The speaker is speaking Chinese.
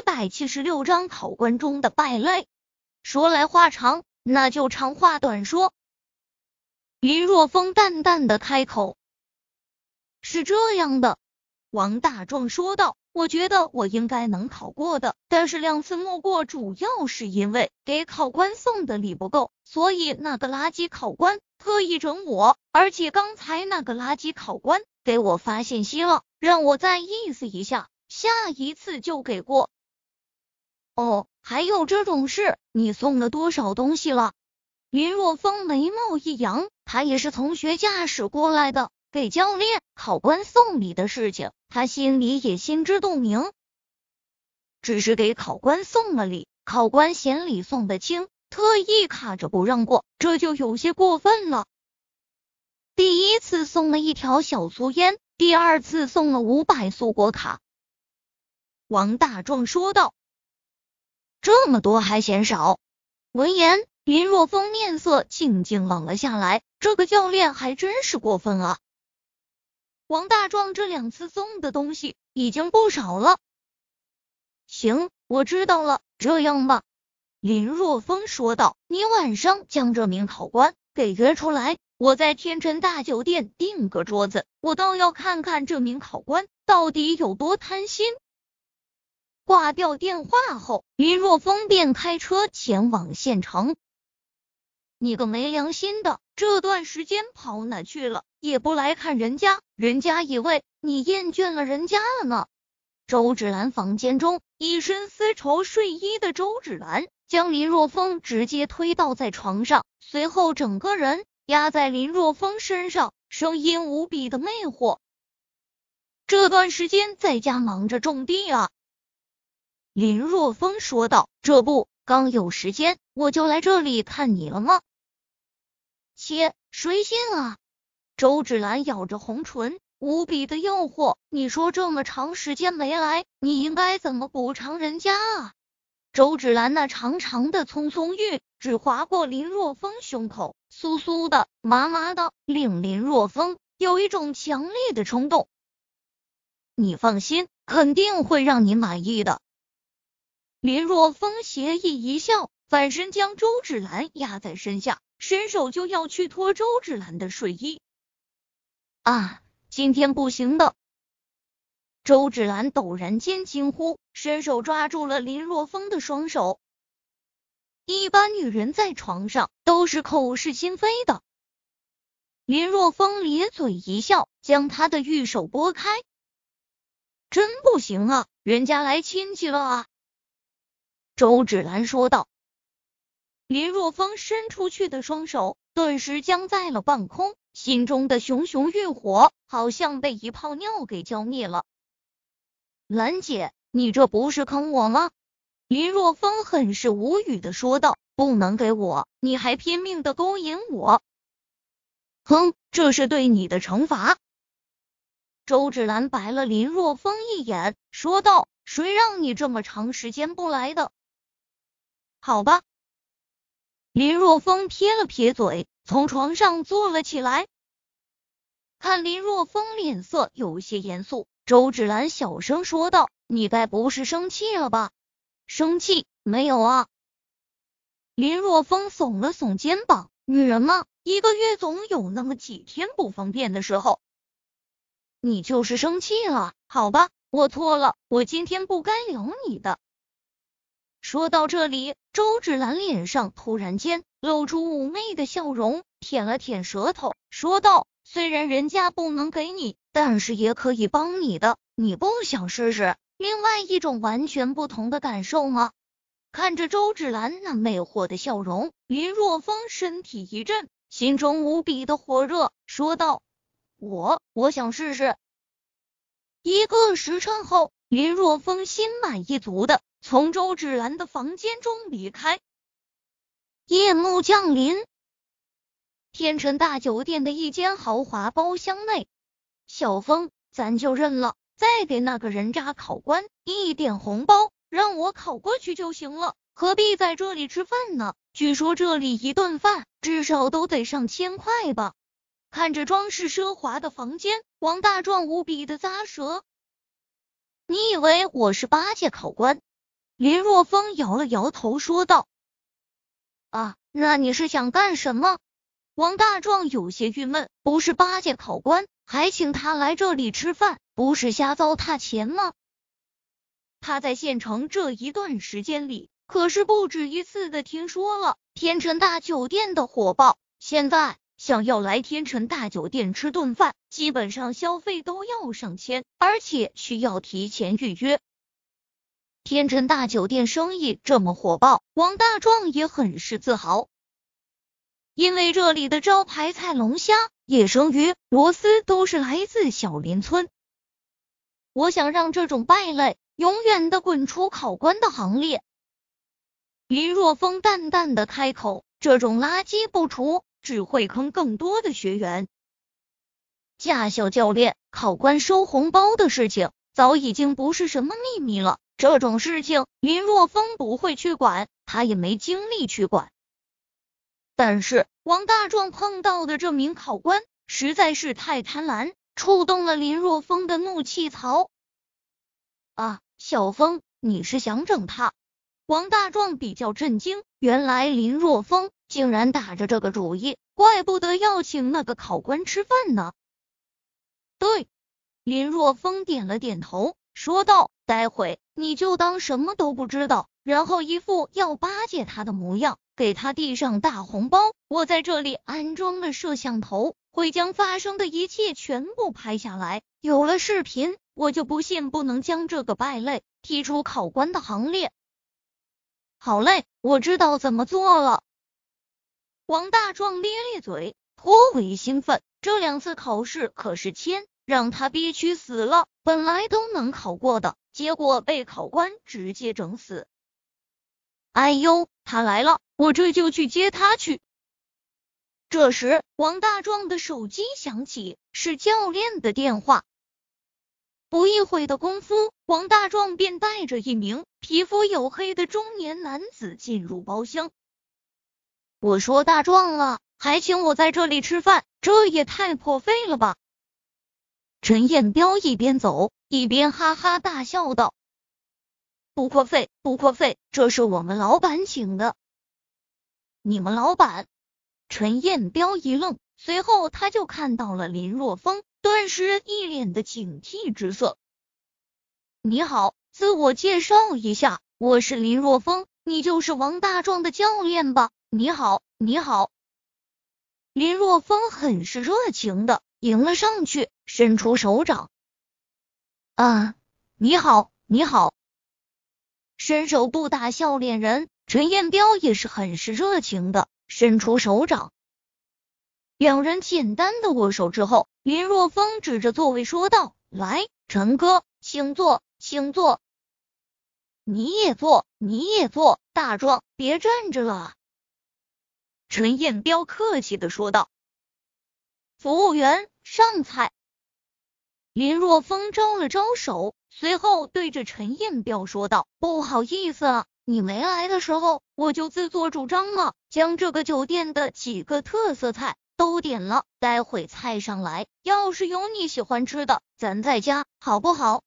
一百七十六章考官中的败类。说来话长，那就长话短说。林若风淡淡的开口：“是这样的。”王大壮说道：“我觉得我应该能考过的，但是两次没过，主要是因为给考官送的礼不够，所以那个垃圾考官特意整我。而且刚才那个垃圾考官给我发信息了，让我再意思一下，下一次就给过。”哦，还有这种事？你送了多少东西了？林若风眉毛一扬，他也是从学驾驶过来的。给教练、考官送礼的事情，他心里也心知肚明。只是给考官送了礼，考官嫌礼送的轻，特意卡着不让过，这就有些过分了。第一次送了一条小粗烟，第二次送了五百速果卡。王大壮说道：“这么多还嫌少？”闻言，林若风面色静静冷了下来。这个教练还真是过分啊！王大壮这两次送的东西已经不少了。行，我知道了。这样吧，林若风说道：“你晚上将这名考官给约出来，我在天辰大酒店订个桌子，我倒要看看这名考官到底有多贪心。”挂掉电话后，林若风便开车前往县城。你个没良心的，这段时间跑哪去了？也不来看人家，人家以为你厌倦了人家了呢。周芷兰房间中，一身丝绸睡衣的周芷兰将林若风直接推倒在床上，随后整个人压在林若风身上，声音无比的魅惑。这段时间在家忙着种地啊，林若风说道。这不，刚有时间我就来这里看你了吗？切，谁信啊！周芷兰咬着红唇，无比的诱惑。你说这么长时间没来，你应该怎么补偿人家啊？周芷兰那长长的葱葱玉只划过林若风胸口，酥酥的、麻麻的，令林若风有一种强烈的冲动。你放心，肯定会让你满意的。林若风邪意一笑，反身将周芷兰压在身下。伸手就要去脱周芷兰的睡衣，啊，今天不行的！周芷兰陡然间惊呼，伸手抓住了林若风的双手。一般女人在床上都是口是心非的。林若风咧嘴一笑，将他的玉手拨开。真不行啊，人家来亲戚了啊！周芷兰说道。林若风伸出去的双手顿时僵在了半空，心中的熊熊欲火好像被一泡尿给浇灭了。兰姐，你这不是坑我吗？林若风很是无语的说道：“不能给我，你还拼命的勾引我。”哼，这是对你的惩罚。周芷兰白了林若风一眼，说道：“谁让你这么长时间不来的？好吧。”林若风撇了撇嘴，从床上坐了起来。看林若风脸色有些严肃，周芷兰小声说道：“你该不是生气了吧？”“生气？没有啊。”林若风耸了耸肩膀：“女人嘛，一个月总有那么几天不方便的时候。”“你就是生气了？好吧，我错了，我今天不该聊你的。”说到这里，周芷兰脸上突然间露出妩媚的笑容，舔了舔舌头，说道：“虽然人家不能给你，但是也可以帮你的，你不想试试另外一种完全不同的感受吗？”看着周芷兰那魅惑的笑容，林若风身体一震，心中无比的火热，说道：“我我想试试。”一个时辰后，林若风心满意足的。从周芷兰的房间中离开，夜幕降临，天辰大酒店的一间豪华包厢内，小风，咱就认了，再给那个人渣考官一点红包，让我考过去就行了，何必在这里吃饭呢？据说这里一顿饭至少都得上千块吧？看着装饰奢华的房间，王大壮无比的咂舌。你以为我是八戒考官？林若风摇了摇头，说道：“啊，那你是想干什么？”王大壮有些郁闷，不是巴结考官，还请他来这里吃饭，不是瞎糟蹋钱吗？他在县城这一段时间里，可是不止一次的听说了天成大酒店的火爆，现在想要来天成大酒店吃顿饭，基本上消费都要上千，而且需要提前预约。天辰大酒店生意这么火爆，王大壮也很是自豪，因为这里的招牌菜龙虾、野生鱼、螺丝都是来自小林村。我想让这种败类永远的滚出考官的行列。林若风淡淡的开口：“这种垃圾不除，只会坑更多的学员。”驾校教练、考官收红包的事情，早已经不是什么秘密了。这种事情，林若风不会去管，他也没精力去管。但是王大壮碰到的这名考官实在是太贪婪，触动了林若风的怒气槽。啊，小风，你是想整他？王大壮比较震惊，原来林若风竟然打着这个主意，怪不得要请那个考官吃饭呢。对，林若风点了点头，说道。待会你就当什么都不知道，然后一副要巴结他的模样，给他递上大红包。我在这里安装了摄像头，会将发生的一切全部拍下来。有了视频，我就不信不能将这个败类踢出考官的行列。好嘞，我知道怎么做了。王大壮咧咧嘴，颇为兴奋。这两次考试可是签，让他憋屈死了。本来都能考过的。结果被考官直接整死。哎呦，他来了，我这就去接他去。这时，王大壮的手机响起，是教练的电话。不一会的功夫，王大壮便带着一名皮肤黝黑的中年男子进入包厢。我说大壮啊，还请我在这里吃饭，这也太破费了吧！陈彦彪一边走。一边哈哈大笑道：“不破费，不破费，这是我们老板请的。”你们老板？陈彦彪一愣，随后他就看到了林若风，顿时一脸的警惕之色。你好，自我介绍一下，我是林若风，你就是王大壮的教练吧？你好，你好。林若风很是热情的迎了上去，伸出手掌。啊，你好，你好！伸手不打笑脸人，陈彦彪也是很是热情的伸出手掌。两人简单的握手之后，林若风指着座位说道：“来，陈哥，请坐，请坐。你也坐，你也坐。大壮，别站着了。”陈彦彪客气的说道：“服务员，上菜。”林若风招了招手，随后对着陈彦彪说道：“不好意思啊，你没来的时候，我就自作主张了，将这个酒店的几个特色菜都点了。待会菜上来，要是有你喜欢吃的，咱再加，好不好？”